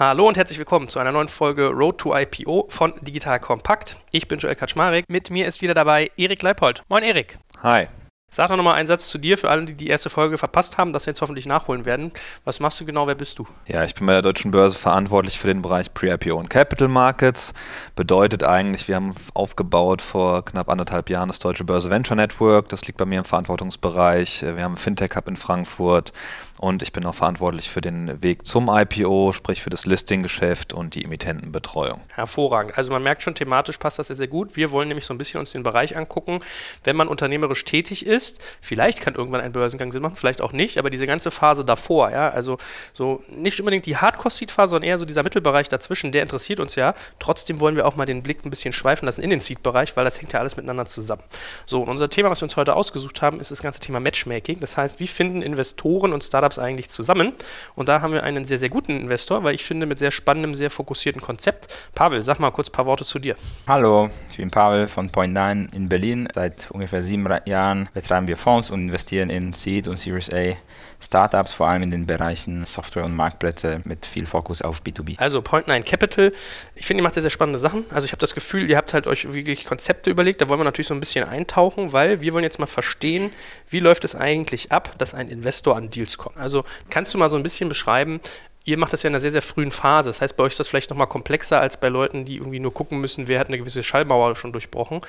Hallo und herzlich willkommen zu einer neuen Folge Road to IPO von Digital Compact. Ich bin Joel Kaczmarek. Mit mir ist wieder dabei Erik Leipold. Moin Erik. Hi. Sag doch nochmal einen Satz zu dir für alle, die die erste Folge verpasst haben, das jetzt hoffentlich nachholen werden. Was machst du genau? Wer bist du? Ja, ich bin bei der Deutschen Börse verantwortlich für den Bereich Pre-IPO und Capital Markets. Bedeutet eigentlich, wir haben aufgebaut vor knapp anderthalb Jahren das Deutsche Börse Venture Network. Das liegt bei mir im Verantwortungsbereich. Wir haben Fintech Hub in Frankfurt und ich bin auch verantwortlich für den Weg zum IPO, sprich für das Listing-Geschäft und die Emittentenbetreuung. Hervorragend. Also man merkt schon, thematisch passt das sehr, sehr gut. Wir wollen nämlich so ein bisschen uns den Bereich angucken, wenn man unternehmerisch tätig ist. Vielleicht kann irgendwann ein Börsengang Sinn machen, vielleicht auch nicht, aber diese ganze Phase davor, ja, also so nicht unbedingt die Hardcore-Seed-Phase, sondern eher so dieser Mittelbereich dazwischen, der interessiert uns ja. Trotzdem wollen wir auch mal den Blick ein bisschen schweifen lassen in den Seed-Bereich, weil das hängt ja alles miteinander zusammen. So, und unser Thema, was wir uns heute ausgesucht haben, ist das ganze Thema Matchmaking. Das heißt, wie finden Investoren und Startups Startups eigentlich zusammen. Und da haben wir einen sehr, sehr guten Investor, weil ich finde, mit sehr spannendem, sehr fokussierten Konzept. Pavel, sag mal kurz ein paar Worte zu dir. Hallo, ich bin Pavel von Point9 in Berlin. Seit ungefähr sieben Jahren betreiben wir Fonds und investieren in Seed und Series A Startups, vor allem in den Bereichen Software und Marktplätze mit viel Fokus auf B2B. Also Point9 Capital, ich finde, ihr macht sehr, sehr spannende Sachen. Also ich habe das Gefühl, ihr habt halt euch wirklich Konzepte überlegt, da wollen wir natürlich so ein bisschen eintauchen, weil wir wollen jetzt mal verstehen, wie läuft es eigentlich ab, dass ein Investor an Deals kommt. Also kannst du mal so ein bisschen beschreiben, ihr macht das ja in einer sehr, sehr frühen Phase. Das heißt, bei euch ist das vielleicht nochmal komplexer als bei Leuten, die irgendwie nur gucken müssen, wer hat eine gewisse Schallmauer schon durchbrochen.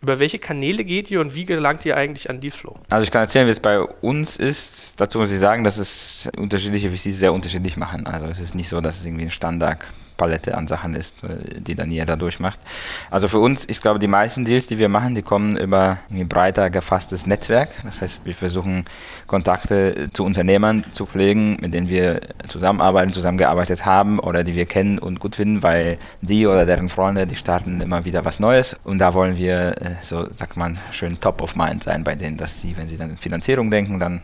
Über welche Kanäle geht ihr und wie gelangt ihr eigentlich an Dealflow? Also ich kann erzählen, wie es bei uns ist. Dazu muss ich sagen, dass es unterschiedliche VCs sehr unterschiedlich machen. Also es ist nicht so, dass es irgendwie ein Standard Palette an Sachen ist, äh, die dann jeder durchmacht. Also für uns, ich glaube, die meisten Deals, die wir machen, die kommen über ein breiter gefasstes Netzwerk. Das heißt, wir versuchen Kontakte zu Unternehmern zu pflegen, mit denen wir zusammenarbeiten, zusammengearbeitet haben oder die wir kennen und gut finden, weil die oder deren Freunde, die starten immer wieder was Neues und da wollen wir, äh, so sagt man, schön top of mind sein bei denen, dass sie, wenn sie dann in Finanzierung denken, dann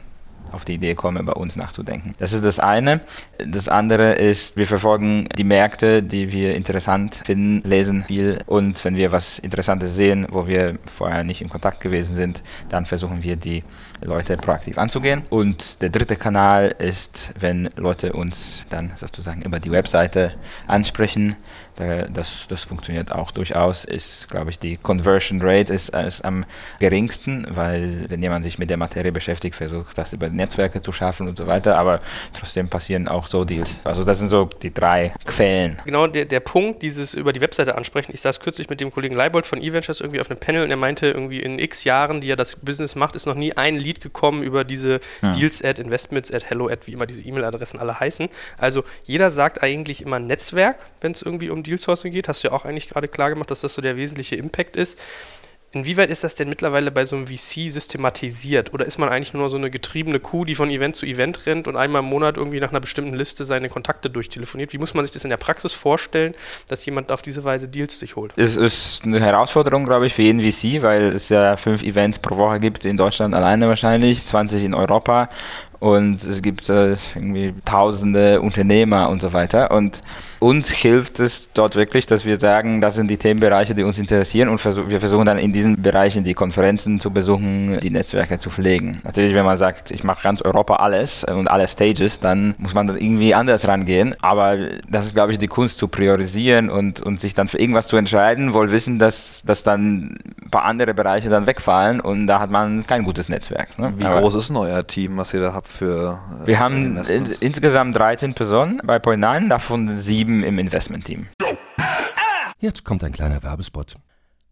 auf die Idee komme, bei uns nachzudenken. Das ist das eine. Das andere ist, wir verfolgen die Märkte, die wir interessant finden, lesen viel und wenn wir was Interessantes sehen, wo wir vorher nicht in Kontakt gewesen sind, dann versuchen wir die Leute proaktiv anzugehen. Und der dritte Kanal ist, wenn Leute uns dann sozusagen über die Webseite ansprechen. Das, das funktioniert auch durchaus. Ist, glaube ich, die Conversion Rate ist, ist am geringsten, weil wenn jemand sich mit der Materie beschäftigt, versucht das über Netzwerke zu schaffen und so weiter. Aber trotzdem passieren auch so Deals. Also das sind so die drei Quellen. Genau, der, der Punkt, dieses über die Webseite ansprechen. Ich saß kürzlich mit dem Kollegen Leibold von eVentures irgendwie auf einem Panel und er meinte irgendwie in x Jahren, die er das Business macht, ist noch nie ein Lead gekommen über diese ja. Deals at Investments at Hello at wie immer diese E-Mail-Adressen alle heißen. Also jeder sagt eigentlich immer Netzwerk, wenn es irgendwie um Deal Sourcing geht. Hast du ja auch eigentlich gerade klar gemacht, dass das so der wesentliche Impact ist. Inwieweit ist das denn mittlerweile bei so einem VC systematisiert? Oder ist man eigentlich nur so eine getriebene Kuh, die von Event zu Event rennt und einmal im Monat irgendwie nach einer bestimmten Liste seine Kontakte durchtelefoniert? Wie muss man sich das in der Praxis vorstellen, dass jemand auf diese Weise Deals sich holt? Es ist eine Herausforderung, glaube ich, für jeden VC, weil es ja fünf Events pro Woche gibt, in Deutschland alleine wahrscheinlich, 20 in Europa und es gibt äh, irgendwie tausende Unternehmer und so weiter. Und uns hilft es dort wirklich, dass wir sagen, das sind die Themenbereiche, die uns interessieren und versuch, wir versuchen dann in diesen Bereichen die Konferenzen zu besuchen, die Netzwerke zu pflegen. Natürlich, wenn man sagt, ich mache ganz Europa alles und alle Stages, dann muss man das irgendwie anders rangehen. Aber das ist, glaube ich, die Kunst zu priorisieren und, und sich dann für irgendwas zu entscheiden, wohl wissen, dass, dass dann ein paar andere Bereiche dann wegfallen und da hat man kein gutes Netzwerk. Ne? Wie Aber groß ist euer Team, was ihr da habt für. Äh, wir haben in, insgesamt 13 Personen bei Point9, davon sieben im Investment-Team. Jetzt kommt ein kleiner Werbespot.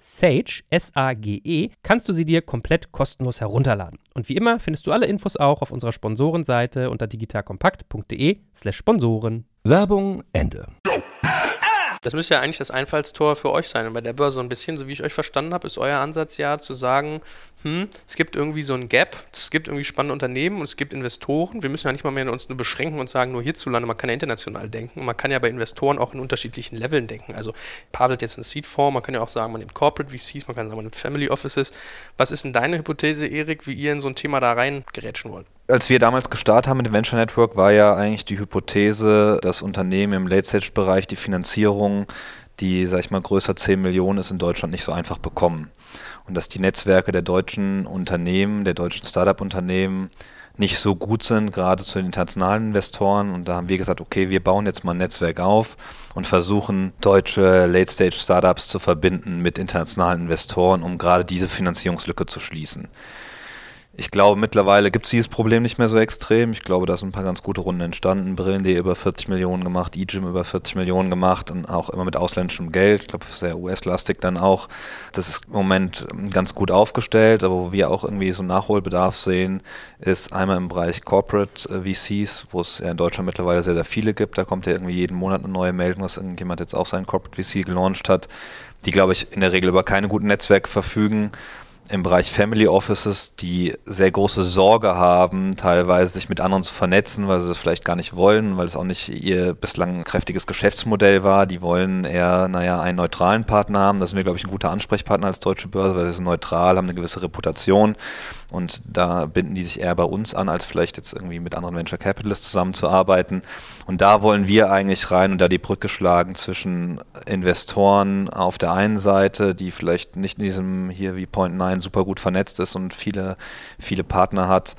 Sage, S-A-G-E, kannst du sie dir komplett kostenlos herunterladen. Und wie immer findest du alle Infos auch auf unserer Sponsorenseite unter digitalkompakt.de slash Sponsoren. Werbung Ende. Das müsste ja eigentlich das Einfallstor für euch sein. Und bei der Börse so ein bisschen, so wie ich euch verstanden habe, ist euer Ansatz ja zu sagen, hm, es gibt irgendwie so ein Gap, es gibt irgendwie spannende Unternehmen und es gibt Investoren. Wir müssen ja nicht mal mehr uns nur beschränken und sagen, nur hierzulande, man kann ja international denken. Man kann ja bei Investoren auch in unterschiedlichen Leveln denken. Also Pavel hat jetzt einen Seed-Fonds, man kann ja auch sagen, man nimmt Corporate VCs, man kann sagen, man nimmt Family Offices. Was ist denn deine Hypothese, Erik, wie ihr in so ein Thema da rein gerätschen wollt? Als wir damals gestartet haben mit dem Venture Network, war ja eigentlich die Hypothese, dass Unternehmen im Late-Stage-Bereich die Finanzierung, die, sag ich mal, größer 10 Millionen ist, in Deutschland nicht so einfach bekommen. Und dass die Netzwerke der deutschen Unternehmen, der deutschen Startup-Unternehmen nicht so gut sind, gerade zu den internationalen Investoren. Und da haben wir gesagt, okay, wir bauen jetzt mal ein Netzwerk auf und versuchen, deutsche Late-Stage-Startups zu verbinden mit internationalen Investoren, um gerade diese Finanzierungslücke zu schließen. Ich glaube, mittlerweile gibt es dieses Problem nicht mehr so extrem. Ich glaube, da sind ein paar ganz gute Runden entstanden. Brillen.de über 40 Millionen gemacht, eGym über 40 Millionen gemacht und auch immer mit ausländischem Geld. Ich glaube, sehr US-lastig dann auch. Das ist im Moment ganz gut aufgestellt, aber wo wir auch irgendwie so Nachholbedarf sehen, ist einmal im Bereich Corporate äh, VCs, wo es ja in Deutschland mittlerweile sehr, sehr viele gibt. Da kommt ja irgendwie jeden Monat eine neue Meldung, dass irgendjemand jetzt auch seinen Corporate VC gelauncht hat, die, glaube ich, in der Regel über keine guten Netzwerke verfügen im Bereich Family Offices, die sehr große Sorge haben, teilweise sich mit anderen zu vernetzen, weil sie das vielleicht gar nicht wollen, weil es auch nicht ihr bislang kräftiges Geschäftsmodell war. Die wollen eher, naja, einen neutralen Partner haben. Da sind wir, glaube ich, ein guter Ansprechpartner als Deutsche Börse, weil wir sind neutral, haben eine gewisse Reputation. Und da binden die sich eher bei uns an, als vielleicht jetzt irgendwie mit anderen Venture Capitalists zusammenzuarbeiten. Und da wollen wir eigentlich rein und da die Brücke schlagen zwischen Investoren auf der einen Seite, die vielleicht nicht in diesem hier wie Point 9 super gut vernetzt ist und viele, viele Partner hat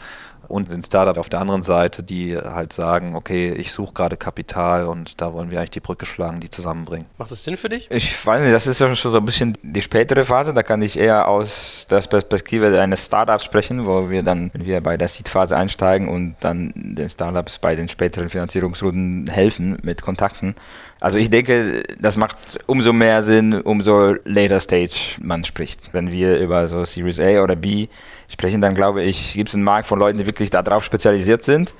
und den Startup auf der anderen Seite, die halt sagen, okay, ich suche gerade Kapital und da wollen wir eigentlich die Brücke schlagen, die zusammenbringen. Macht das Sinn für dich? Ich weiß nicht, das ist ja schon so ein bisschen die spätere Phase, da kann ich eher aus der Perspektive eines Startups sprechen, wo wir dann, wenn wir bei der Seed-Phase einsteigen und dann den Startups bei den späteren Finanzierungsrunden helfen mit Kontakten. Also ich denke, das macht umso mehr Sinn, umso later Stage man spricht. Wenn wir über so Series A oder B sprechen, dann glaube ich, gibt es einen Markt von Leuten, die wirklich darauf spezialisiert sind.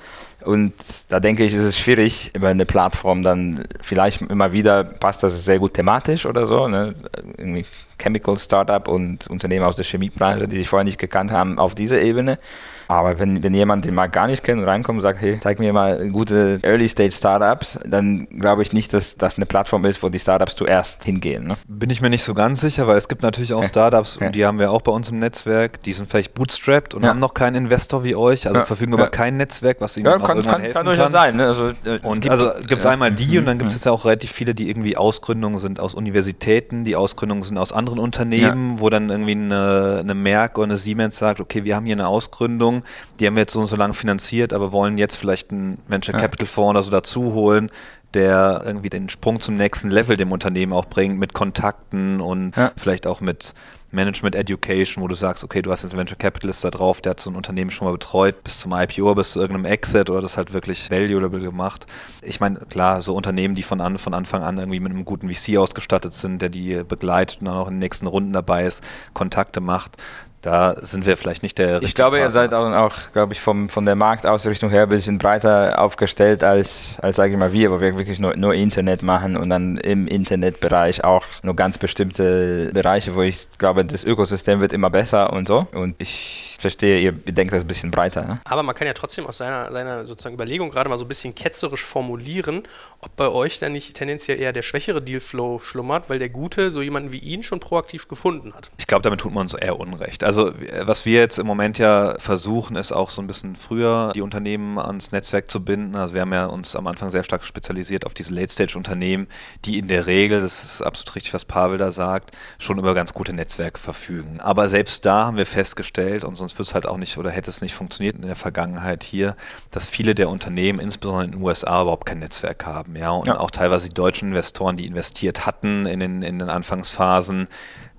Und da denke ich, ist es schwierig, über eine Plattform dann vielleicht immer wieder passt das sehr gut thematisch oder so. Ne? Irgendwie Chemical Startup und Unternehmen aus der Chemiebranche, die sich vorher nicht gekannt haben, auf dieser Ebene. Aber wenn, wenn jemand den Markt gar nicht kennt und reinkommt und sagt, hey, zeig mir mal gute Early-Stage-Startups, dann glaube ich nicht, dass das eine Plattform ist, wo die Startups zuerst hingehen. Ne? Bin ich mir nicht so ganz sicher, weil es gibt natürlich auch Startups, ja. und die haben wir auch bei uns im Netzwerk, die sind vielleicht bootstrapped und ja. haben noch keinen Investor wie euch, also ja. verfügen über kein Netzwerk, was ihnen ja, auch kann, irgendwann kann, helfen kann. kann. sein. Ne? Also, äh, und gibt, also gibt es einmal die und dann gibt es ja auch relativ viele, die irgendwie Ausgründungen sind aus Universitäten, die Ausgründungen sind aus anderen Unternehmen, wo dann irgendwie eine, eine Merck oder eine Siemens sagt, okay, wir haben hier eine Ausgründung, die haben wir jetzt so und so lange finanziert, aber wollen jetzt vielleicht einen Venture Capital Fonds oder so dazu holen, der irgendwie den Sprung zum nächsten Level dem Unternehmen auch bringt, mit Kontakten und ja. vielleicht auch mit Management Education, wo du sagst, okay, du hast jetzt einen Venture Capitalist da drauf, der hat so ein Unternehmen schon mal betreut, bis zum IPO, bis zu irgendeinem Exit oder das halt wirklich valuable gemacht. Ich meine, klar, so Unternehmen, die von, an, von Anfang an irgendwie mit einem guten VC ausgestattet sind, der die begleitet und dann auch in den nächsten Runden dabei ist, Kontakte macht, da sind wir vielleicht nicht der Ich glaube, Partner. ihr seid auch, auch glaube ich, vom, von der Marktausrichtung her ein bisschen breiter aufgestellt als, als sage ich mal, wir, wo wir wirklich nur, nur Internet machen und dann im Internetbereich auch nur ganz bestimmte Bereiche, wo ich glaube, das Ökosystem wird immer besser und so. Und ich verstehe, ihr denkt das ein bisschen breiter. Ne? Aber man kann ja trotzdem aus seiner, seiner sozusagen Überlegung gerade mal so ein bisschen ketzerisch formulieren, ob bei euch dann nicht tendenziell eher der schwächere Dealflow schlummert, weil der Gute so jemanden wie ihn schon proaktiv gefunden hat. Ich glaube, damit tut man uns eher Unrecht. Also also äh, was wir jetzt im Moment ja versuchen, ist auch so ein bisschen früher die Unternehmen ans Netzwerk zu binden. Also wir haben ja uns am Anfang sehr stark spezialisiert auf diese Late-Stage-Unternehmen, die in der Regel, das ist absolut richtig, was Pavel da sagt, schon über ganz gute Netzwerke verfügen. Aber selbst da haben wir festgestellt, und sonst wird es halt auch nicht oder hätte es nicht funktioniert in der Vergangenheit hier, dass viele der Unternehmen, insbesondere in den USA, überhaupt kein Netzwerk haben. Ja, und ja. auch teilweise die deutschen Investoren, die investiert hatten in den, in den Anfangsphasen,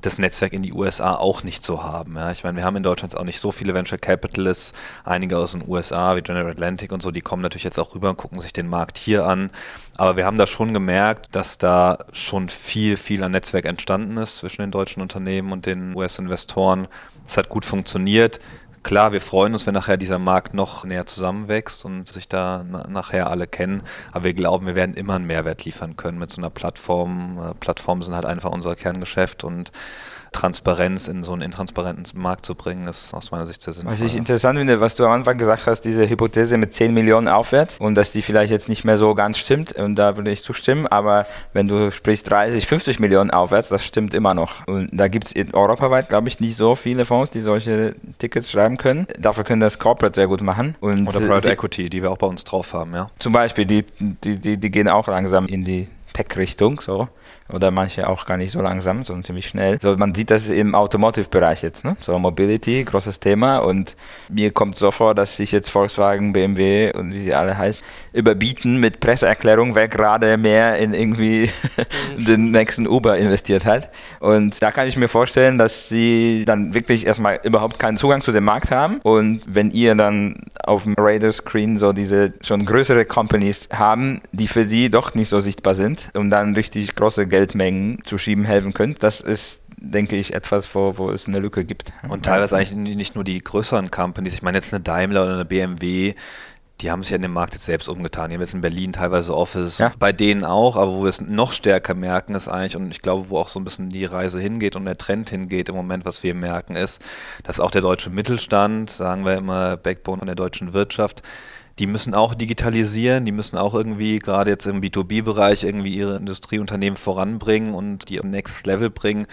das Netzwerk in die USA auch nicht so haben. Ja. Ich meine, wir haben in Deutschland auch nicht so viele Venture Capitalists, einige aus den USA wie General Atlantic und so, die kommen natürlich jetzt auch rüber und gucken sich den Markt hier an. Aber wir haben da schon gemerkt, dass da schon viel, viel an Netzwerk entstanden ist zwischen den deutschen Unternehmen und den US-Investoren. Es hat gut funktioniert. Klar, wir freuen uns, wenn nachher dieser Markt noch näher zusammenwächst und sich da nachher alle kennen. Aber wir glauben, wir werden immer einen Mehrwert liefern können mit so einer Plattform. Äh, Plattformen sind halt einfach unser Kerngeschäft und Transparenz in so einen intransparenten Markt zu bringen, ist aus meiner Sicht sehr sinnvoll. Was ich interessant finde, was du am Anfang gesagt hast, diese Hypothese mit 10 Millionen aufwärts und dass die vielleicht jetzt nicht mehr so ganz stimmt und da würde ich zustimmen, aber wenn du sprichst 30, 50 Millionen aufwärts, das stimmt immer noch. Und da gibt es europaweit, glaube ich, nicht so viele Fonds, die solche Tickets schreiben können. Dafür können das Corporate sehr gut machen. Und Oder Private Equity, die wir auch bei uns drauf haben, ja. Zum Beispiel, die, die, die, die gehen auch langsam in die Tech-Richtung, so oder manche auch gar nicht so langsam, sondern ziemlich schnell. So, man sieht das im Automotive-Bereich jetzt, ne? So Mobility, großes Thema und mir kommt so vor, dass sich jetzt Volkswagen, BMW und wie sie alle heißen, überbieten mit Presseerklärung, wer gerade mehr in irgendwie den nächsten Uber investiert hat. Und da kann ich mir vorstellen, dass sie dann wirklich erstmal überhaupt keinen Zugang zu dem Markt haben und wenn ihr dann auf dem Radar-Screen so diese schon größere Companies haben, die für sie doch nicht so sichtbar sind und dann richtig große Geldmengen zu schieben helfen könnt. Das ist denke ich, etwas, wo, wo es eine Lücke gibt. Und teilweise eigentlich nicht nur die größeren Companies, ich meine jetzt eine Daimler oder eine BMW, die haben sich ja in dem Markt jetzt selbst umgetan. Die haben jetzt in Berlin teilweise Office, ja. bei denen auch, aber wo wir es noch stärker merken, ist eigentlich, und ich glaube, wo auch so ein bisschen die Reise hingeht und der Trend hingeht im Moment, was wir merken, ist, dass auch der deutsche Mittelstand, sagen wir immer, Backbone von der deutschen Wirtschaft, die müssen auch digitalisieren, die müssen auch irgendwie gerade jetzt im B2B-Bereich irgendwie ihre Industrieunternehmen voranbringen und die am nächstes Level bringen.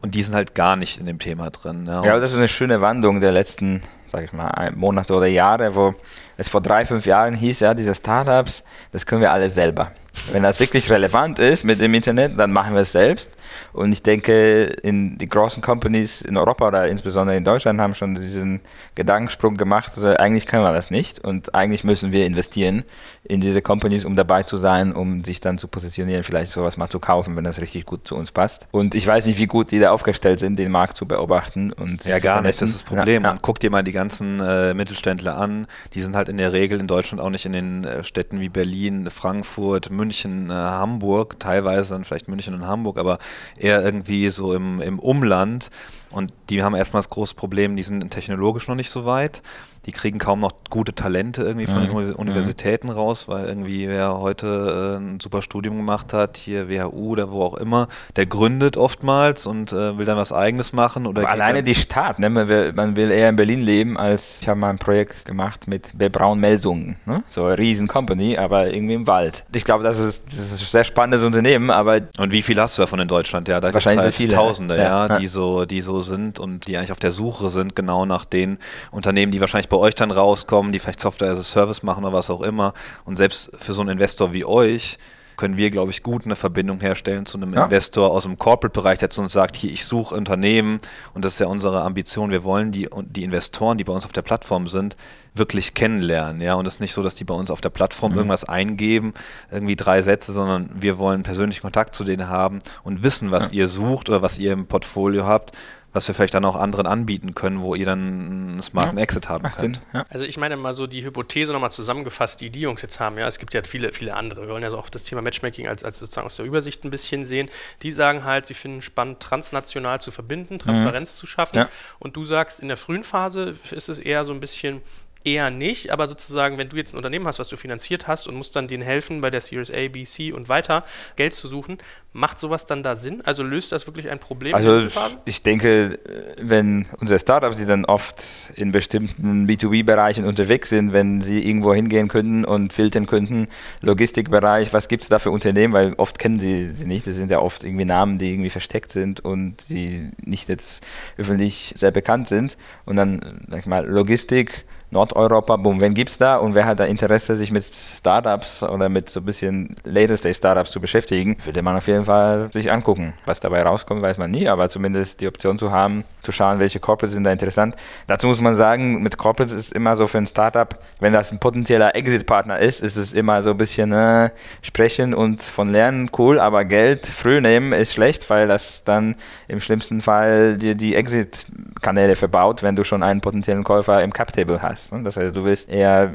Und die sind halt gar nicht in dem Thema drin. Ja, ja das ist eine schöne Wandlung der letzten, sag ich mal, Monate oder Jahre, wo es vor drei, fünf Jahren hieß, ja, diese Startups, das können wir alle selber. Wenn das wirklich relevant ist mit dem Internet, dann machen wir es selbst. Und ich denke, in die großen Companies in Europa oder insbesondere in Deutschland haben schon diesen Gedankensprung gemacht, also eigentlich können wir das nicht und eigentlich müssen wir investieren in diese Companies, um dabei zu sein, um sich dann zu positionieren, vielleicht sowas mal zu kaufen, wenn das richtig gut zu uns passt. Und ich weiß nicht, wie gut die da aufgestellt sind, den Markt zu beobachten. Und ja, gar nicht, das ist das Problem. Ja, ja. Und guck dir mal die ganzen äh, Mittelständler an, die sind halt in der Regel in Deutschland auch nicht in den äh, Städten wie Berlin, Frankfurt, München, äh, Hamburg, teilweise dann vielleicht München und Hamburg, aber eher irgendwie so im, im Umland. Und die haben erstmal das große Problem, die sind technologisch noch nicht so weit die kriegen kaum noch gute Talente irgendwie von mhm. den Universitäten mhm. raus, weil irgendwie wer heute äh, ein super Studium gemacht hat, hier WHU oder wo auch immer, der gründet oftmals und äh, will dann was eigenes machen. Oder alleine die Stadt, ne? man, will, man will eher in Berlin leben, als ich habe mal ein Projekt gemacht mit B. Braun Melsungen, ne? so eine riesen Company, aber irgendwie im Wald. Ich glaube, das ist, das ist ein sehr spannendes Unternehmen, aber... Und wie viel hast du davon in Deutschland? Ja, da wahrscheinlich halt viele. Tausende, ja, ja, die so, die so sind und die eigentlich auf der Suche sind, genau nach den Unternehmen, die wahrscheinlich bei euch dann rauskommen, die vielleicht Software as a Service machen oder was auch immer. Und selbst für so einen Investor wie euch können wir, glaube ich, gut eine Verbindung herstellen zu einem ja. Investor aus dem Corporate-Bereich, der zu uns sagt, hier, ich suche Unternehmen und das ist ja unsere Ambition. Wir wollen die, die Investoren, die bei uns auf der Plattform sind, wirklich kennenlernen, ja, und es ist nicht so, dass die bei uns auf der Plattform mhm. irgendwas eingeben, irgendwie drei Sätze, sondern wir wollen persönlichen Kontakt zu denen haben und wissen, was ja. ihr sucht oder was ihr im Portfolio habt was wir vielleicht dann auch anderen anbieten können, wo ihr dann einen smarten ja, Exit haben könnt. Ja. Also ich meine mal so die Hypothese nochmal zusammengefasst, die die Jungs jetzt haben, ja, es gibt ja viele, viele andere. Wir wollen ja auch das Thema Matchmaking als, als sozusagen aus der Übersicht ein bisschen sehen. Die sagen halt, sie finden spannend, transnational zu verbinden, Transparenz mhm. zu schaffen. Ja. Und du sagst, in der frühen Phase ist es eher so ein bisschen eher nicht, aber sozusagen, wenn du jetzt ein Unternehmen hast, was du finanziert hast und musst dann denen helfen, bei der Series A, B, C und weiter Geld zu suchen, macht sowas dann da Sinn? Also löst das wirklich ein Problem? Also ich denke, wenn unsere Startups, die dann oft in bestimmten B2B-Bereichen unterwegs sind, wenn sie irgendwo hingehen könnten und filtern könnten, Logistikbereich, was gibt es da für Unternehmen, weil oft kennen sie sie nicht, das sind ja oft irgendwie Namen, die irgendwie versteckt sind und die nicht jetzt öffentlich sehr bekannt sind und dann, sag ich mal, Logistik, Nordeuropa, boom, wen gibt es da und wer hat da Interesse, sich mit Startups oder mit so ein bisschen Later Stage Startups zu beschäftigen, würde man auf jeden Fall sich angucken. Was dabei rauskommt, weiß man nie, aber zumindest die Option zu haben, zu schauen, welche Corporates sind da interessant. Dazu muss man sagen, mit Corporates ist immer so für ein Startup, wenn das ein potenzieller Exit-Partner ist, ist es immer so ein bisschen äh, sprechen und von lernen cool, aber Geld früh nehmen ist schlecht, weil das dann im schlimmsten Fall dir die Exit-Kanäle verbaut, wenn du schon einen potenziellen Käufer im Cap-Table hast hast. Ne? Das heißt, du willst eher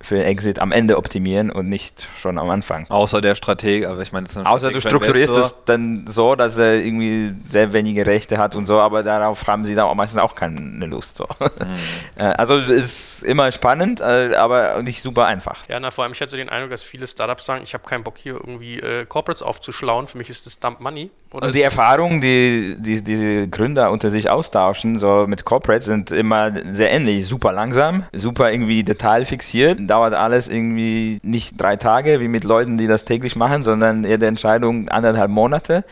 für Exit am Ende optimieren und nicht schon am Anfang. Außer der Strateg, aber ich meine, Außer du strukturierst es dann so, dass er irgendwie sehr wenige Rechte hat und so, aber darauf haben sie dann auch meistens auch keine Lust. So. Mhm. also ist immer spannend, äh, aber nicht super einfach. Ja, na, vor allem, ich hatte den Eindruck, dass viele Startups sagen, ich habe keinen Bock hier irgendwie äh, Corporates aufzuschlauen, für mich ist das Dump Money. Oder und die Erfahrungen, die, die die Gründer unter sich austauschen, so mit Corporates, sind immer sehr ähnlich. Super langsam, super irgendwie detailfixiert. Dauert alles irgendwie nicht drei Tage wie mit Leuten, die das täglich machen, sondern eher die Entscheidung anderthalb Monate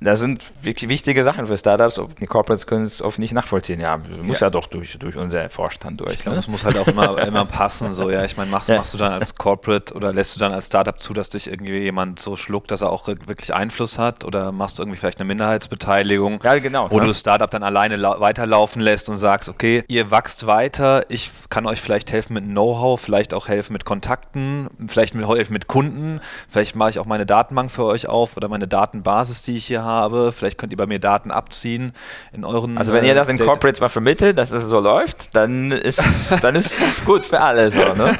das sind wirklich wichtige Sachen für Startups. Die Corporates können es oft nicht nachvollziehen. Ja, muss ja, ja doch durch, durch unser Vorstand durch. Ich glaube, ne? das muss halt auch immer, immer passen. So, ja, ich meine, machst, ja. machst du dann als Corporate oder lässt du dann als Startup zu, dass dich irgendwie jemand so schluckt, dass er auch wirklich Einfluss hat? Oder machst du irgendwie vielleicht eine Minderheitsbeteiligung, ja, genau, wo ne? du das Startup dann alleine weiterlaufen lässt und sagst, okay, ihr wachst weiter, ich kann euch vielleicht helfen mit Know-how, vielleicht auch helfen mit Kontakten, vielleicht helfen mit Kunden, vielleicht mache ich auch meine Datenbank für euch auf oder meine Datenbasis, die ich hier habe. Vielleicht könnt ihr bei mir Daten abziehen in euren. Also wenn ihr das in Data Corporates mal vermittelt, dass es so läuft, dann ist dann ist es gut für alle so, ne?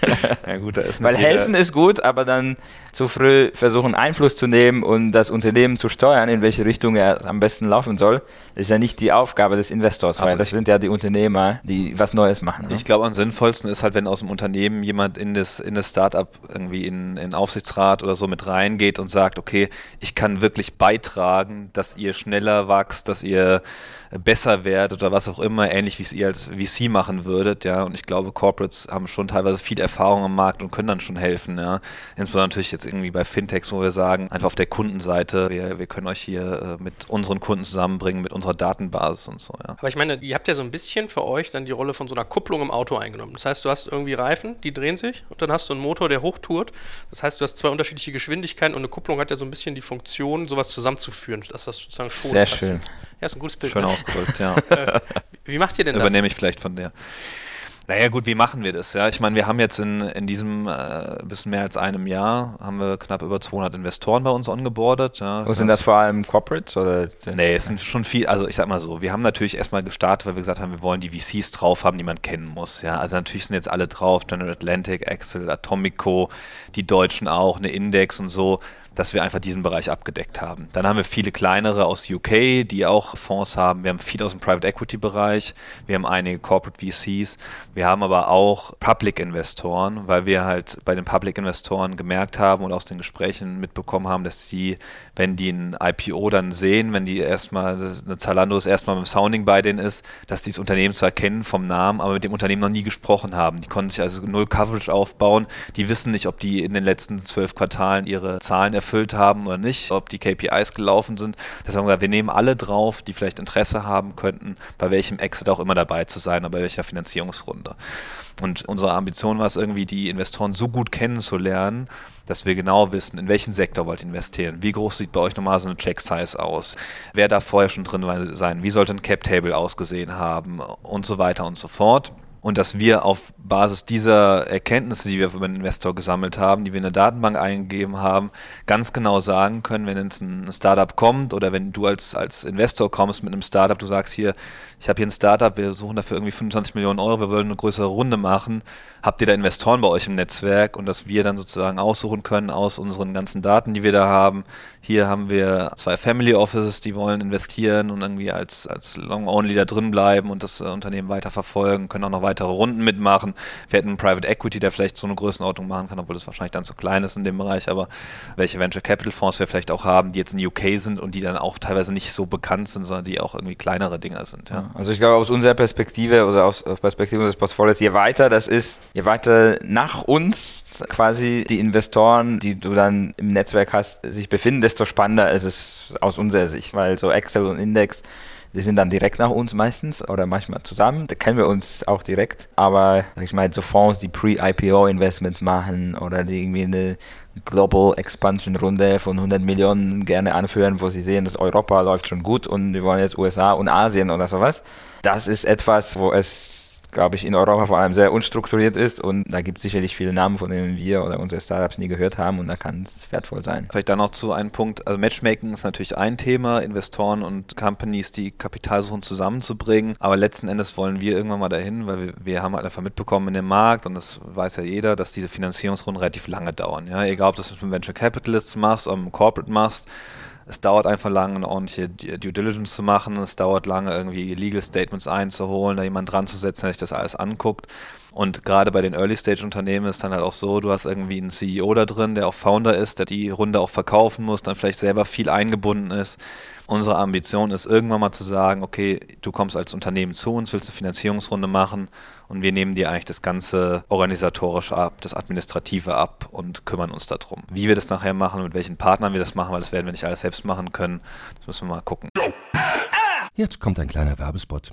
ja, gut, Weil helfen ist gut, aber dann zu früh versuchen Einfluss zu nehmen und das Unternehmen zu steuern, in welche Richtung er am besten laufen soll, ist ja nicht die Aufgabe des Investors, weil also das sind ja die Unternehmer, die was Neues machen. Ne? Ich glaube, am sinnvollsten ist halt, wenn aus dem Unternehmen jemand in das, in das Startup irgendwie in, in Aufsichtsrat oder so mit reingeht und sagt, okay, ich kann wirklich beitragen, dass ihr schneller wächst, dass ihr besser werdet oder was auch immer, ähnlich wie es ihr als VC machen würdet, ja. Und ich glaube, Corporates haben schon teilweise viel Erfahrung am Markt und können dann schon helfen, ja. Insbesondere natürlich jetzt irgendwie bei Fintechs, wo wir sagen, einfach auf der Kundenseite, wir, wir können euch hier äh, mit unseren Kunden zusammenbringen, mit unserer Datenbasis und so, ja. Aber ich meine, ihr habt ja so ein bisschen für euch dann die Rolle von so einer Kupplung im Auto eingenommen. Das heißt, du hast irgendwie Reifen, die drehen sich und dann hast du einen Motor, der hochtourt. Das heißt, du hast zwei unterschiedliche Geschwindigkeiten und eine Kupplung hat ja so ein bisschen die Funktion, sowas zusammenzuführen, dass das sozusagen schon Sehr schön. Ja, ist ein gutes Bild. Schön ne? ausgedrückt, ja. wie macht ihr denn das? Übernehme ich vielleicht von der. Naja gut, wie machen wir das? Ja, ich meine, wir haben jetzt in, in diesem äh, bisschen mehr als einem Jahr haben wir knapp über 200 Investoren bei uns ongeboardet. Ja. Und sind das vor allem Corporates oder? Nee, es sind schon viel. Also ich sag mal so, wir haben natürlich erstmal gestartet, weil wir gesagt haben, wir wollen die VCs drauf haben, die man kennen muss. Ja, also natürlich sind jetzt alle drauf, General Atlantic, Excel, Atomico, die Deutschen auch, eine Index und so dass wir einfach diesen Bereich abgedeckt haben. Dann haben wir viele kleinere aus UK, die auch Fonds haben. Wir haben viele aus dem Private Equity Bereich. Wir haben einige Corporate VCs. Wir haben aber auch Public Investoren, weil wir halt bei den Public Investoren gemerkt haben und aus den Gesprächen mitbekommen haben, dass sie, wenn die ein IPO dann sehen, wenn die erstmal, eine Zalando erstmal beim Sounding bei denen ist, dass die das Unternehmen zwar kennen vom Namen, aber mit dem Unternehmen noch nie gesprochen haben. Die konnten sich also null Coverage aufbauen. Die wissen nicht, ob die in den letzten zwölf Quartalen ihre Zahlen erfüllen erfüllt haben oder nicht, ob die KPIs gelaufen sind. Deshalb haben wir gesagt, wir nehmen alle drauf, die vielleicht Interesse haben könnten, bei welchem Exit auch immer dabei zu sein oder bei welcher Finanzierungsrunde. Und unsere Ambition war es irgendwie, die Investoren so gut kennenzulernen, dass wir genau wissen, in welchen Sektor wollt ihr investieren, wie groß sieht bei euch normal so eine Check-Size aus, wer darf vorher schon drin sein, wie sollte ein Cap-Table ausgesehen haben? Und so weiter und so fort. Und dass wir auf Basis dieser Erkenntnisse, die wir über den Investor gesammelt haben, die wir in eine Datenbank eingegeben haben, ganz genau sagen können, wenn jetzt ein Startup kommt oder wenn du als, als Investor kommst mit einem Startup, du sagst hier, ich habe hier ein Startup, wir suchen dafür irgendwie 25 Millionen Euro, wir wollen eine größere Runde machen, habt ihr da Investoren bei euch im Netzwerk und dass wir dann sozusagen aussuchen können aus unseren ganzen Daten, die wir da haben. Hier haben wir zwei Family Offices, die wollen investieren und irgendwie als, als Long-Only da drin bleiben und das äh, Unternehmen weiter verfolgen, können auch noch weitere Runden mitmachen. Wir hätten einen Private Equity, der vielleicht so eine Größenordnung machen kann, obwohl das wahrscheinlich dann zu klein ist in dem Bereich, aber welche Venture Capital Fonds wir vielleicht auch haben, die jetzt in UK sind und die dann auch teilweise nicht so bekannt sind, sondern die auch irgendwie kleinere Dinger sind. Ja. Also ich glaube, aus unserer Perspektive oder aus Perspektive unseres Portfolios, je weiter das ist, je weiter nach uns quasi die Investoren, die du dann im Netzwerk hast, sich befinden, desto spannender ist es aus unserer Sicht, weil so Excel und Index die sind dann direkt nach uns meistens oder manchmal zusammen. Da kennen wir uns auch direkt. Aber ich mal, so Fonds, die Pre-IPO-Investments machen oder die irgendwie eine Global Expansion Runde von 100 Millionen gerne anführen, wo sie sehen, dass Europa läuft schon gut und wir wollen jetzt USA und Asien oder sowas. Das ist etwas, wo es glaube ich, in Europa vor allem sehr unstrukturiert ist und da gibt es sicherlich viele Namen, von denen wir oder unsere Startups nie gehört haben und da kann es wertvoll sein. Vielleicht dann noch zu einem Punkt, also Matchmaking ist natürlich ein Thema, Investoren und Companies, die Kapital suchen, zusammenzubringen, aber letzten Endes wollen wir irgendwann mal dahin, weil wir, wir haben halt einfach mitbekommen in dem Markt und das weiß ja jeder, dass diese Finanzierungsrunden relativ lange dauern. Ja? Egal, ob du das mit einem Venture Capitalists machst oder mit einem Corporate machst, es dauert einfach lange, eine ordentliche Due Diligence zu machen. Es dauert lange, irgendwie Legal Statements einzuholen, da jemand dran zu setzen, der sich das alles anguckt. Und gerade bei den Early-Stage-Unternehmen ist dann halt auch so, du hast irgendwie einen CEO da drin, der auch Founder ist, der die Runde auch verkaufen muss, dann vielleicht selber viel eingebunden ist. Unsere Ambition ist irgendwann mal zu sagen, okay, du kommst als Unternehmen zu uns, willst eine Finanzierungsrunde machen und wir nehmen dir eigentlich das ganze organisatorische ab, das administrative ab und kümmern uns darum. Wie wir das nachher machen, mit welchen Partnern wir das machen, weil das werden wir nicht alles selbst machen können, das müssen wir mal gucken. Jetzt kommt ein kleiner Werbespot.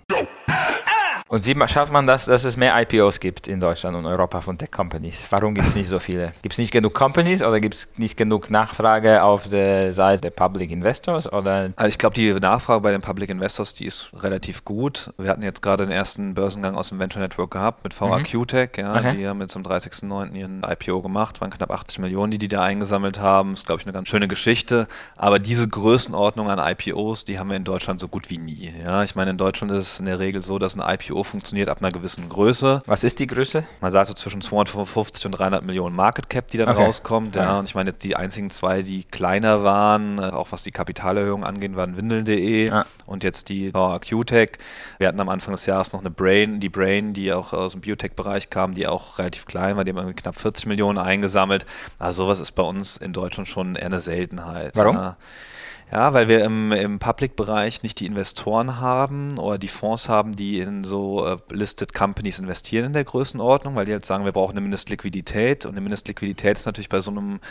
Und wie schafft man das, dass es mehr IPOs gibt in Deutschland und Europa von Tech-Companies? Warum gibt es nicht so viele? Gibt es nicht genug Companies oder gibt es nicht genug Nachfrage auf der Seite der Public Investors? Oder? Also ich glaube, die Nachfrage bei den Public Investors, die ist relativ gut. Wir hatten jetzt gerade den ersten Börsengang aus dem Venture Network gehabt mit VAQ-Tech. Mhm. Ja, okay. Die haben jetzt am 30.09. ihren IPO gemacht, waren knapp 80 Millionen, die die da eingesammelt haben. Das ist, glaube ich, eine ganz schöne Geschichte. Aber diese Größenordnung an IPOs, die haben wir in Deutschland so gut wie nie. Ja, ich meine, in Deutschland ist es in der Regel so, dass ein IPO funktioniert ab einer gewissen Größe. Was ist die Größe? Man sagt so zwischen 255 und 300 Millionen Market Cap, die dann okay. rauskommt. Ja. ja. Und ich meine, die einzigen zwei, die kleiner waren, äh, auch was die Kapitalerhöhung angeht, waren Windeln.de ja. und jetzt die QTech. Wir hatten am Anfang des Jahres noch eine Brain, die Brain, die auch aus dem Biotech-Bereich kam, die auch relativ klein war, die haben knapp 40 Millionen eingesammelt. Also sowas ist bei uns in Deutschland schon eher eine Seltenheit. Warum? Ja. Ja, weil wir im, im Public-Bereich nicht die Investoren haben oder die Fonds haben, die in so äh, listed Companies investieren in der Größenordnung, weil die halt sagen, wir brauchen eine Mindestliquidität und eine Mindestliquidität ist natürlich bei so einem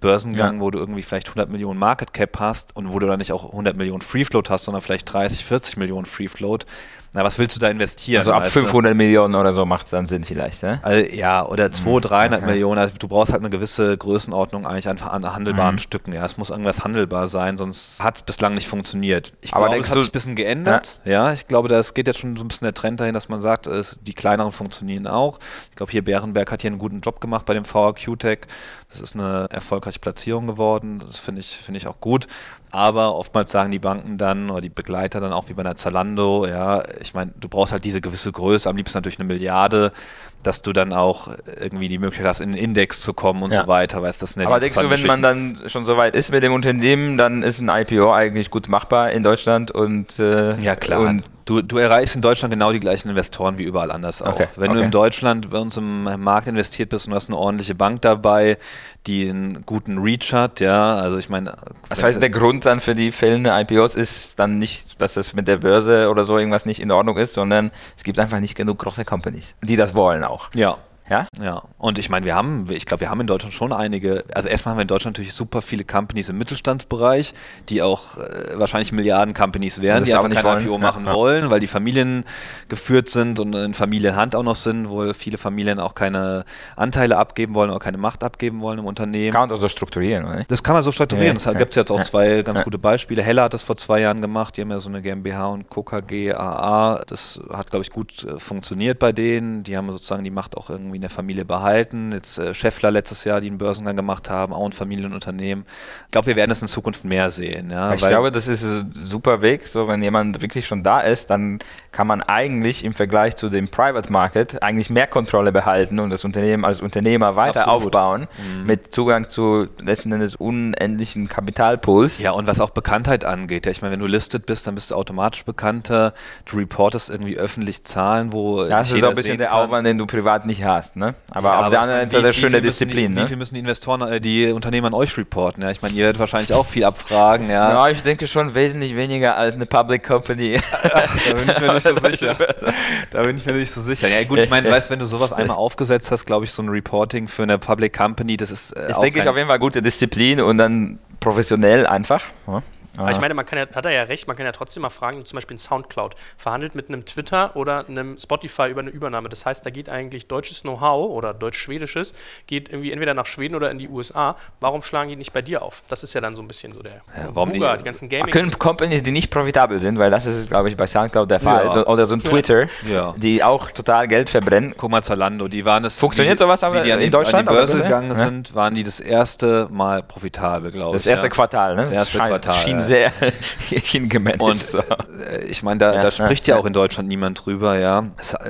Börsengang, ja. wo du irgendwie vielleicht 100 Millionen Market Cap hast und wo du dann nicht auch 100 Millionen Free Float hast, sondern vielleicht 30, 40 Millionen Free Float, na, was willst du da investieren? Also ab 500 du? Millionen oder so macht es dann Sinn vielleicht, ne? Also, ja, oder 200, 300 okay. Millionen. Also du brauchst halt eine gewisse Größenordnung eigentlich an, an handelbaren mhm. Stücken. Ja, es muss irgendwas handelbar sein, sonst hat es bislang nicht funktioniert. Ich glaube, es hat sich ein bisschen geändert. Ja? ja, ich glaube, das geht jetzt schon so ein bisschen der Trend dahin, dass man sagt, es, die kleineren funktionieren auch. Ich glaube, hier Bärenberg hat hier einen guten Job gemacht bei dem VRQ-Tech. Das ist eine erfolgreiche Platzierung geworden. Das finde ich, finde ich auch gut. Aber oftmals sagen die Banken dann oder die Begleiter dann auch wie bei einer Zalando, ja, ich meine, du brauchst halt diese gewisse Größe, am liebsten natürlich eine Milliarde. Dass du dann auch irgendwie die Möglichkeit hast, in den Index zu kommen und Ja. so weiter. Weißt, das Aber denkst du, wenn man dann schon so weit ist mit dem Unternehmen, dann ist ein IPO eigentlich gut machbar in Deutschland und äh, Ja, klar. Und du, du erreichst in Deutschland genau die gleichen Investoren wie überall anders auch. Okay, Wenn du okay. in Deutschland bei uns im Markt investiert bist und du hast eine ordentliche Bank dabei, die einen guten Reach hat, ja, also ich meine. das heißt, der Grund dann für die fehlende IPOs ist dann nicht, dass es mit der Börse oder so irgendwas nicht in Ordnung ist, sondern es gibt einfach nicht genug große Companies, die das wollen auch. ja, Ja? Ja, und ich meine, wir haben, ich glaube, wir haben in Deutschland schon einige, also erstmal haben wir in Deutschland natürlich super viele Companies im Mittelstandsbereich, die auch äh, wahrscheinlich Milliarden-Companies wären, die auch einfach nicht kein wollen. IPO Ja, machen ja. wollen, weil die Familien geführt sind und in Familienhand auch noch sind, wo viele Familien auch keine Anteile abgeben wollen oder keine Macht abgeben wollen im Unternehmen. Kann man so strukturieren, oder? Das kann man so strukturieren. Ja, Es gibt jetzt auch ja. zwei ganz Ja. gute Beispiele. Heller hat das vor zwei Jahren gemacht. Die haben ja so eine GmbH und Co. KG AA. Das hat, glaube ich, gut äh, funktioniert bei denen. Die haben sozusagen die Macht auch irgendwie in der Familie behalten. Jetzt äh, Scheffler letztes Jahr, die einen Börsengang gemacht haben, auch ein Familienunternehmen. Ich glaube, wir werden es in Zukunft mehr sehen. Ja, Ich glaube, das ist ein super Weg. So, wenn jemand wirklich schon da ist, dann kann man eigentlich im Vergleich zu dem Private Market eigentlich mehr Kontrolle behalten und das Unternehmen als Unternehmer weiter Absolut. aufbauen mit Zugang zu letzten Endes unendlichen Kapitalpools. Ja, und was auch Bekanntheit angeht, ja, ich meine, wenn du listed bist, dann bist du automatisch bekannter. Du reportest irgendwie öffentlich Zahlen, wo Das ist auch ein bisschen der. Aufwand, den du privat nicht hast. Ne? Aber Ja, auf aber der anderen Seite wie- eine wie schöne Disziplin. Die, Wie Ne? viel müssen die Investoren, äh, die Unternehmen an euch reporten? Ja, ich meine, ihr werdet wahrscheinlich auch viel abfragen. Ja, Ja, ich denke schon wesentlich weniger als eine Public Company. da bin ich mir nicht so sicher. Da bin ich mir nicht so sicher. Ja, gut, ich meine, weißt, wenn du sowas einmal aufgesetzt hast, glaube ich, so ein Reporting für eine Public Company, das ist. Äh, Das auch denke ich auf jeden Fall gute Disziplin und dann professionell einfach. Ja. Aber ich meine, man kann ja, hat er ja recht, man kann ja trotzdem mal fragen, zum Beispiel ein Soundcloud verhandelt mit einem Twitter oder einem Spotify über eine Übernahme. Das heißt, da geht eigentlich deutsches Know-how oder deutsch-schwedisches, geht irgendwie entweder nach Schweden oder in die USA. Warum schlagen die nicht bei dir auf? Das ist ja dann so ein bisschen so der warum Vuga, die- die ganzen Gaming. können Companies, die nicht profitabel sind, weil das ist, glaube ich, bei Soundcloud der Fall. Ja. So, oder so ein Twitter, Ja. die auch total Geld verbrennen. Guck mal, Zalando, die waren es. Funktioniert die, sowas aber die an in die, Deutschland, An die Börse ja? gegangen Ja. sind, waren die das erste Mal profitabel, glaube ich. Das erste ja. Quartal, ne? Das erste Quartal, schien sehr hingemanagt. Und so. äh, ich meine, da, Ja, da spricht ja, ja. auch in Deutschland niemand drüber, ja.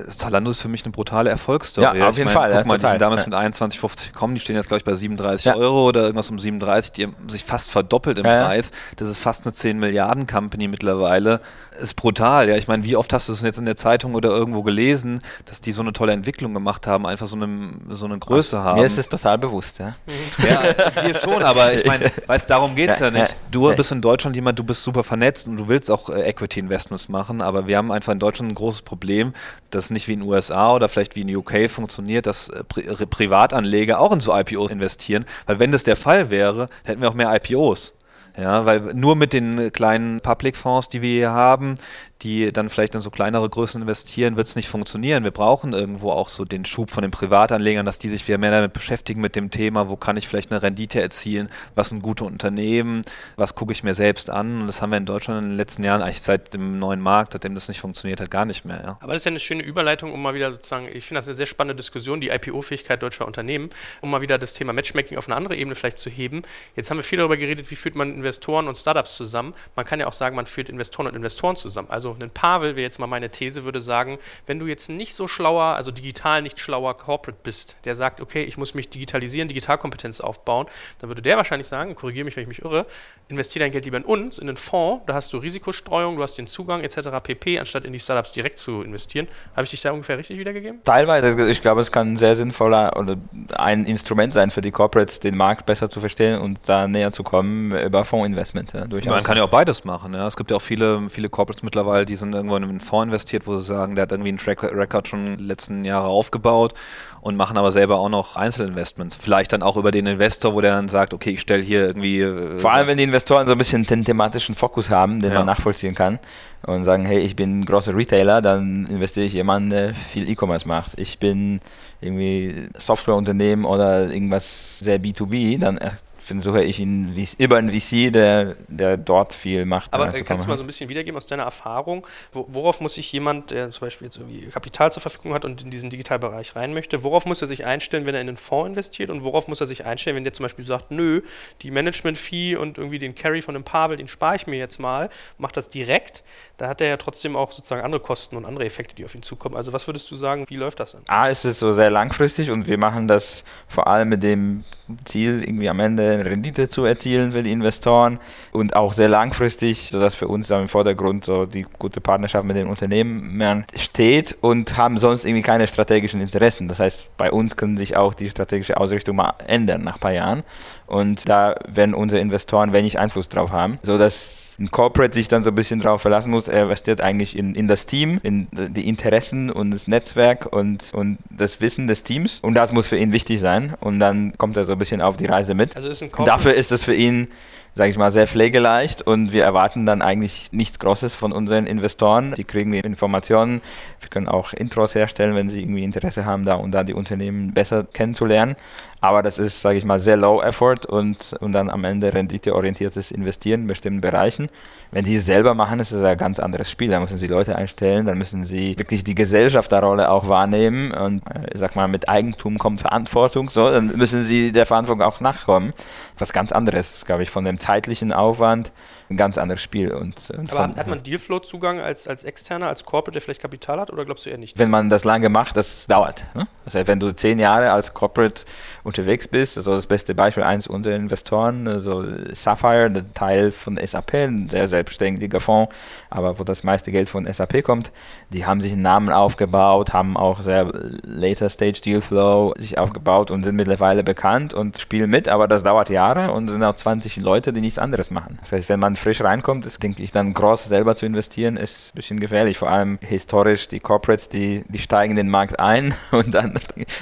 Zalando ist für mich eine brutale Erfolgsstory. Ja, auf Ich jeden meine, Fall, Guck ja, mal, die total, sind damals ja. mit 21,50 gekommen, die stehen jetzt, glaube ich, bei 37 Ja. Euro oder irgendwas um 37, die haben sich fast verdoppelt im. Preis. Das ist fast eine 10 Milliarden Company mittlerweile. Ist brutal, ja. Ich meine, wie oft hast du es jetzt in der Zeitung oder irgendwo gelesen, dass die so eine tolle Entwicklung gemacht haben, einfach so eine, so eine Größe haben. Mir ist es total bewusst. Ja. Ja, wir schon, aber ich meine, weißt darum geht's ja, Ja, nicht. ja. Du Ja. bist in Deutschland jemand, du bist super vernetzt und du willst auch äh, Equity-Investments machen, aber wir haben einfach in Deutschland ein großes Problem, das nicht wie in den USA oder vielleicht wie in UK funktioniert, dass äh, Pri äh, Privatanleger auch in so IPOs investieren, weil wenn das der Fall wäre, hätten wir auch mehr IPOs. Ja, weil nur mit den kleinen Public-Fonds, die wir hier haben, die dann vielleicht in so kleinere Größen investieren, wird es nicht funktionieren. Wir brauchen irgendwo auch so den Schub von den Privatanlegern, dass die sich wieder mehr damit beschäftigen mit dem Thema, wo kann ich vielleicht eine Rendite erzielen, was sind gute Unternehmen, was gucke ich mir selbst an. Und das haben wir in Deutschland in den letzten Jahren, eigentlich seit dem neuen Markt, seitdem das nicht funktioniert hat, gar nicht mehr. Ja. Aber das ist ja eine schöne Überleitung, um mal wieder sozusagen, ich finde das eine sehr spannende Diskussion, die IPO-Fähigkeit deutscher Unternehmen, um mal wieder das Thema Matchmaking auf eine andere Ebene vielleicht zu heben. Jetzt haben wir viel darüber geredet, wie führt man Investoren und Startups zusammen. Man kann ja auch sagen, man führt Investoren und Investoren zusammen. Also ein Pavel, wäre jetzt mal meine These, würde sagen, wenn du jetzt nicht so schlauer, also digital nicht schlauer Corporate bist, der sagt, okay, ich muss mich digitalisieren, Digitalkompetenz aufbauen, dann würde der wahrscheinlich sagen, korrigiere mich, wenn ich mich irre, investiere dein Geld lieber in uns, in einen Fonds, da hast du Risikostreuung, du hast den Zugang etc. pp, anstatt in die Startups direkt zu investieren. Habe ich dich da ungefähr richtig wiedergegeben? Teilweise, ich glaube, es kann ein sehr sinnvoller oder ein Instrument sein für die Corporates, den Markt besser zu verstehen und da näher zu kommen über Fondsinvestment. Ja, durchaus. Man kann ja auch beides machen. Ja. Es gibt ja auch viele, viele Corporates mittlerweile, die sind irgendwo in einen Fonds investiert, wo sie sagen, der hat irgendwie einen Track Record schon die letzten Jahre aufgebaut und machen aber selber auch noch Einzelinvestments. Vielleicht dann auch über den Investor, wo der dann sagt, okay, ich stelle hier irgendwie. äh, Vor allem, wenn die Investoren so ein bisschen den thematischen Fokus haben, den Ja. man nachvollziehen kann und sagen, hey, ich bin großer Retailer, dann investiere ich jemanden, der viel E-Commerce macht. Ich bin irgendwie Softwareunternehmen oder irgendwas sehr B2B, dann versuche ich ihn über einen VC, der, der dort viel macht. Aber äh, kannst du mal so ein bisschen wiedergeben aus deiner Erfahrung, worauf muss sich jemand, der zum Beispiel jetzt irgendwie Kapital zur Verfügung hat und in diesen Digitalbereich rein möchte, worauf muss er sich einstellen, wenn er in einen Fonds investiert und worauf muss er sich einstellen, wenn der zum Beispiel sagt, nö, die Management-Fee und irgendwie den Carry von dem Pavel, den spare ich mir jetzt mal, macht das direkt, da hat er ja trotzdem auch sozusagen andere Kosten und andere Effekte, die auf ihn zukommen. Also was würdest du sagen, wie läuft das denn? A, ist es so sehr langfristig und wir machen das vor allem mit dem Ziel, irgendwie am Ende eine Rendite zu erzielen für die Investoren und auch sehr langfristig, sodass für uns im Vordergrund so die gute Partnerschaft mit den Unternehmen steht und haben sonst irgendwie keine strategischen Interessen. Das heißt, bei uns können sich auch die strategische Ausrichtung mal ändern nach ein paar Jahren und da werden unsere Investoren wenig Einfluss drauf haben, sodass ein Corporate sich dann so ein bisschen darauf verlassen muss, er investiert eigentlich in, in das Team, in die Interessen und das Netzwerk und, und das Wissen des Teams. Und das muss für ihn wichtig sein. Und dann kommt er so ein bisschen auf die Reise mit. Also ist ein Dafür ist es für ihn sage ich mal, sehr pflegeleicht und wir erwarten dann eigentlich nichts Großes von unseren Investoren. Die kriegen wir Informationen. Wir können auch Intros herstellen, wenn sie irgendwie Interesse haben, da und da die Unternehmen besser kennenzulernen. Aber das ist, sage ich mal, sehr low effort und, und dann am Ende renditeorientiertes Investieren in bestimmten Bereichen. Wenn sie es selber machen, ist es ein ganz anderes Spiel. Da müssen sie Leute einstellen, dann müssen sie wirklich die Gesellschafterrolle auch wahrnehmen und, äh, sag mal, mit Eigentum kommt Verantwortung, so, dann müssen sie der Verantwortung auch nachkommen. Was ganz anderes, glaube ich, von dem zeitlichen Aufwand ein ganz anderes Spiel. Und, und Aber von, hat man Dealflow-Zugang als, als Externer, als Corporate, der vielleicht Kapital hat, oder glaubst du eher nicht? Wenn man das lange macht, das dauert. Ne? Das heißt, wenn du zehn Jahre als Corporate unterwegs bist, also das beste Beispiel, eins unserer Investoren, also Sapphire, ein Teil von SAP, ein sehr selbstständiger Fonds, aber wo das meiste Geld von SAP kommt, die haben sich einen Namen aufgebaut, haben auch sehr later Stage Dealflow sich aufgebaut und sind mittlerweile bekannt und spielen mit, aber das dauert Jahre und sind auch 20 Leute, die nichts anderes machen. Das heißt, wenn man frisch reinkommt, ist, denke ich, dann groß selber zu investieren, ist ein bisschen gefährlich. Vor allem historisch die Corporates, die, die steigen den Markt ein und dann,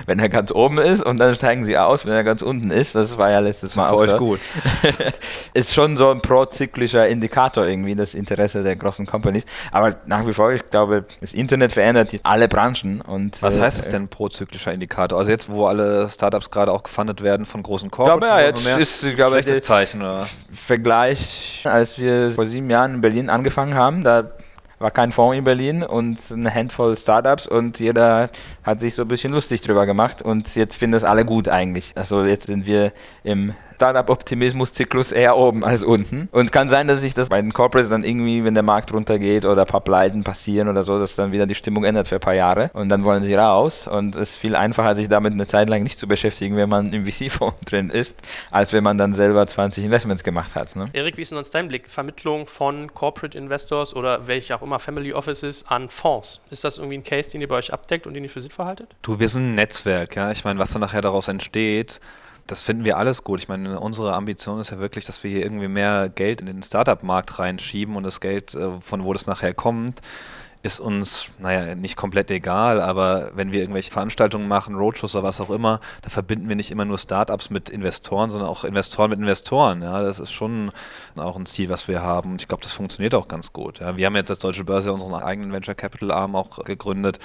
wenn er ganz oben ist und dann steigen sie aus, wenn er ganz unten ist. Das war ja letztes Mal auch so. gut. ist schon so ein prozyklischer Indikator irgendwie, das Interesse der großen Companies. Aber nach wie vor, ich glaube, das Internet verändert alle Branchen. Und, Was heißt es denn prozyklischer Indikator? Also jetzt, wo alle Startups gerade auch gefundet werden von großen Corporates, ja, jetzt ist, ich glaube, schlechtes Zeichen, oder? Vergleich, als als wir vor sieben Jahren in Berlin angefangen haben, da war kein Fonds in Berlin und eine Handvoll Startups und jeder hat sich so ein bisschen lustig drüber gemacht und jetzt finden es alle gut eigentlich. Also jetzt sind wir im Startup-Optimismus-Zyklus eher oben als unten. Und kann sein, dass sich das bei den Corporates dann irgendwie, wenn der Markt runtergeht oder ein paar Pleiten passieren oder so, dass dann wieder die Stimmung ändert für ein paar Jahre und dann wollen sie raus. Und es ist viel einfacher, sich damit eine Zeit lang nicht zu beschäftigen, wenn man im VC-Fonds drin ist, als wenn man dann selber 20 Investments gemacht hat. Ne? Erik, wie ist denn sonst dein Blick? Vermittlung von Corporate Investors oder welche auch immer Family Offices an Fonds. Ist das irgendwie ein Case, den ihr bei euch abdeckt und den ihr für sinnvoll haltet? Du, wir sind ein Netzwerk, ja. Ich meine, was dann nachher daraus entsteht, das finden wir alles gut. Ich meine, unsere Ambition ist ja wirklich, dass wir hier irgendwie mehr Geld in den Startup-Markt reinschieben und das Geld, äh, von wo das nachher kommt, ist uns, naja, nicht komplett egal, aber wenn wir irgendwelche Veranstaltungen machen, Roadshows oder was auch immer, da verbinden wir nicht immer nur Startups mit Investoren, sondern auch Investoren mit Investoren. Ja, das ist schon auch ein Ziel, was wir haben. Und ich glaube, das funktioniert auch ganz gut. Ja, wir haben jetzt als Deutsche Börse unseren eigenen Venture Capital Arm auch gegründet,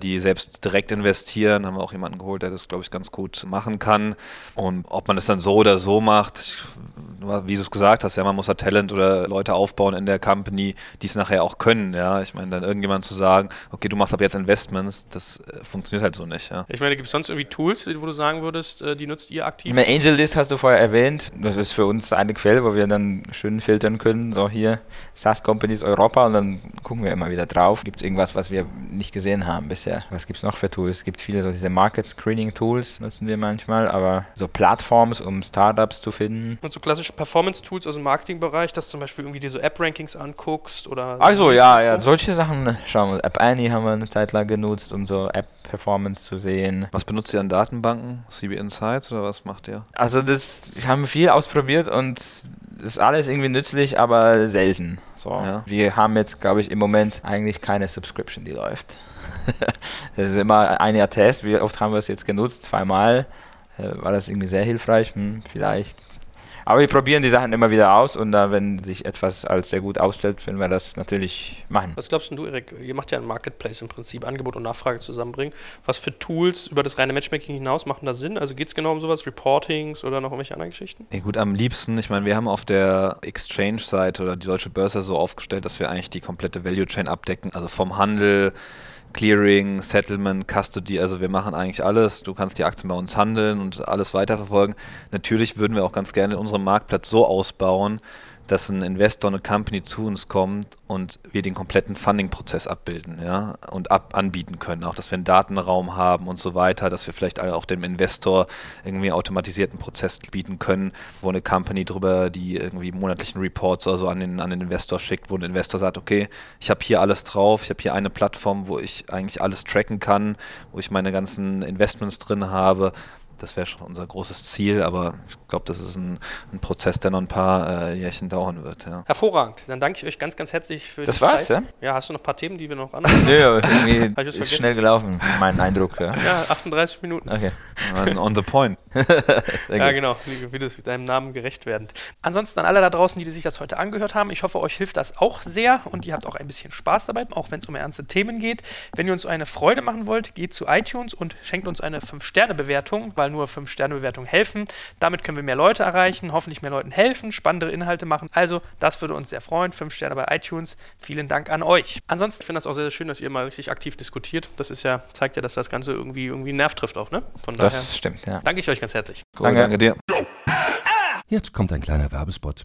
die selbst direkt investieren. Haben wir auch jemanden geholt, der das, glaube ich, ganz gut machen kann. Und ob man es dann so oder so macht, wie du es gesagt hast, ja, man muss ja Talent oder Leute aufbauen in der Company, die es nachher auch können. Ja, ich meine, dann irgendwie irgendjemand zu sagen, okay, du machst ab jetzt Investments, das äh, funktioniert halt so nicht. Ja. Ich meine, gibt es sonst irgendwie Tools, wo du sagen würdest, äh, die nutzt ihr aktiv? Meine Angel List hast du vorher erwähnt. Das ist für uns eine Quelle, wo wir dann schön filtern können. So hier SaaS Companies Europa und dann gucken wir immer wieder drauf. Gibt es irgendwas, was wir nicht gesehen haben bisher? Was gibt es noch für Tools? Es gibt viele so diese Market Screening Tools, nutzen wir manchmal, aber so Plattforms, um Startups zu finden. Und so klassische Performance Tools aus dem Marketingbereich, dass zum Beispiel irgendwie dir so App Rankings anguckst oder. Also ja, ja, solche Sachen schauen wir. App Annie haben wir eine Zeit lang genutzt, um so App-Performance zu sehen. Was benutzt ihr an Datenbanken? CB Insights oder was macht ihr? Also das haben wir viel ausprobiert und das ist alles irgendwie nützlich, aber selten. So. Ja. Wir haben jetzt, glaube ich, im Moment eigentlich keine Subscription, die läuft. das ist immer ein Jahr Test. Wie oft haben wir es jetzt genutzt? Zweimal. Äh, war das irgendwie sehr hilfreich? Hm, vielleicht Aber wir probieren die Sachen immer wieder aus und da, wenn sich etwas als sehr gut ausstellt, werden wir das natürlich machen. Was glaubst denn du, Erik? Ihr macht ja ein Marketplace im Prinzip, Angebot und Nachfrage zusammenbringen. Was für Tools über das reine Matchmaking hinaus machen da Sinn? Also geht es genau um sowas, Reportings oder noch irgendwelche anderen Geschichten? Nee, gut, am liebsten, ich meine, wir haben auf der Exchange-Seite oder die deutsche Börse so aufgestellt, dass wir eigentlich die komplette Value Chain abdecken, also vom Handel, Clearing, Settlement, Custody, also wir machen eigentlich alles. Du kannst die Aktien bei uns handeln und alles weiterverfolgen. Natürlich würden wir auch ganz gerne unseren Marktplatz so ausbauen, dass ein Investor, eine Company zu uns kommt und wir den kompletten Funding-Prozess abbilden ja, und ab anbieten können. Auch, dass wir einen Datenraum haben und so weiter, dass wir vielleicht auch dem Investor irgendwie automatisierten Prozess bieten können, wo eine Company drüber die irgendwie monatlichen Reports oder so an den, an den Investor schickt, wo ein Investor sagt, okay, ich habe hier alles drauf, ich habe hier eine Plattform, wo ich eigentlich alles tracken kann, wo ich meine ganzen Investments drin habe das wäre schon unser großes Ziel, aber ich glaube, das ist ein, ein, Prozess, der noch ein paar äh, Jährchen dauern wird. Ja. Hervorragend. Dann danke ich euch ganz, ganz herzlich für das die war's, Zeit. Ja? ja, hast du noch ein paar Themen, die wir noch anfangen? Nö, irgendwie ist vergessen? schnell gelaufen, mein Eindruck. Ja, ja 38 Minuten. Okay. On the point. ja, genau, wie, wie das deinem Namen gerecht werden. Ansonsten an alle da draußen, die sich das heute angehört haben, ich hoffe, euch hilft das auch sehr und ihr habt auch ein bisschen Spaß dabei, auch wenn es um ernste Themen geht. Wenn ihr uns eine Freude machen wollt, geht zu iTunes und schenkt uns eine 5-Sterne-Bewertung, weil nur 5-Sterne-Bewertungen Bewertung helfen. Damit können wir mehr Leute erreichen, hoffentlich mehr Leuten helfen, spannendere Inhalte machen. Also, das würde uns sehr freuen. Fünf Sterne bei iTunes. Vielen Dank an euch. Ansonsten finde ich das auch sehr schön, dass ihr mal richtig aktiv diskutiert. Das ist ja, zeigt ja, dass das Ganze irgendwie, irgendwie einen Nerv trifft auch, ne? Von das daher. stimmt, ja. Danke ich euch ganz herzlich. Cool, danke. danke dir. Jetzt kommt ein kleiner Werbespot.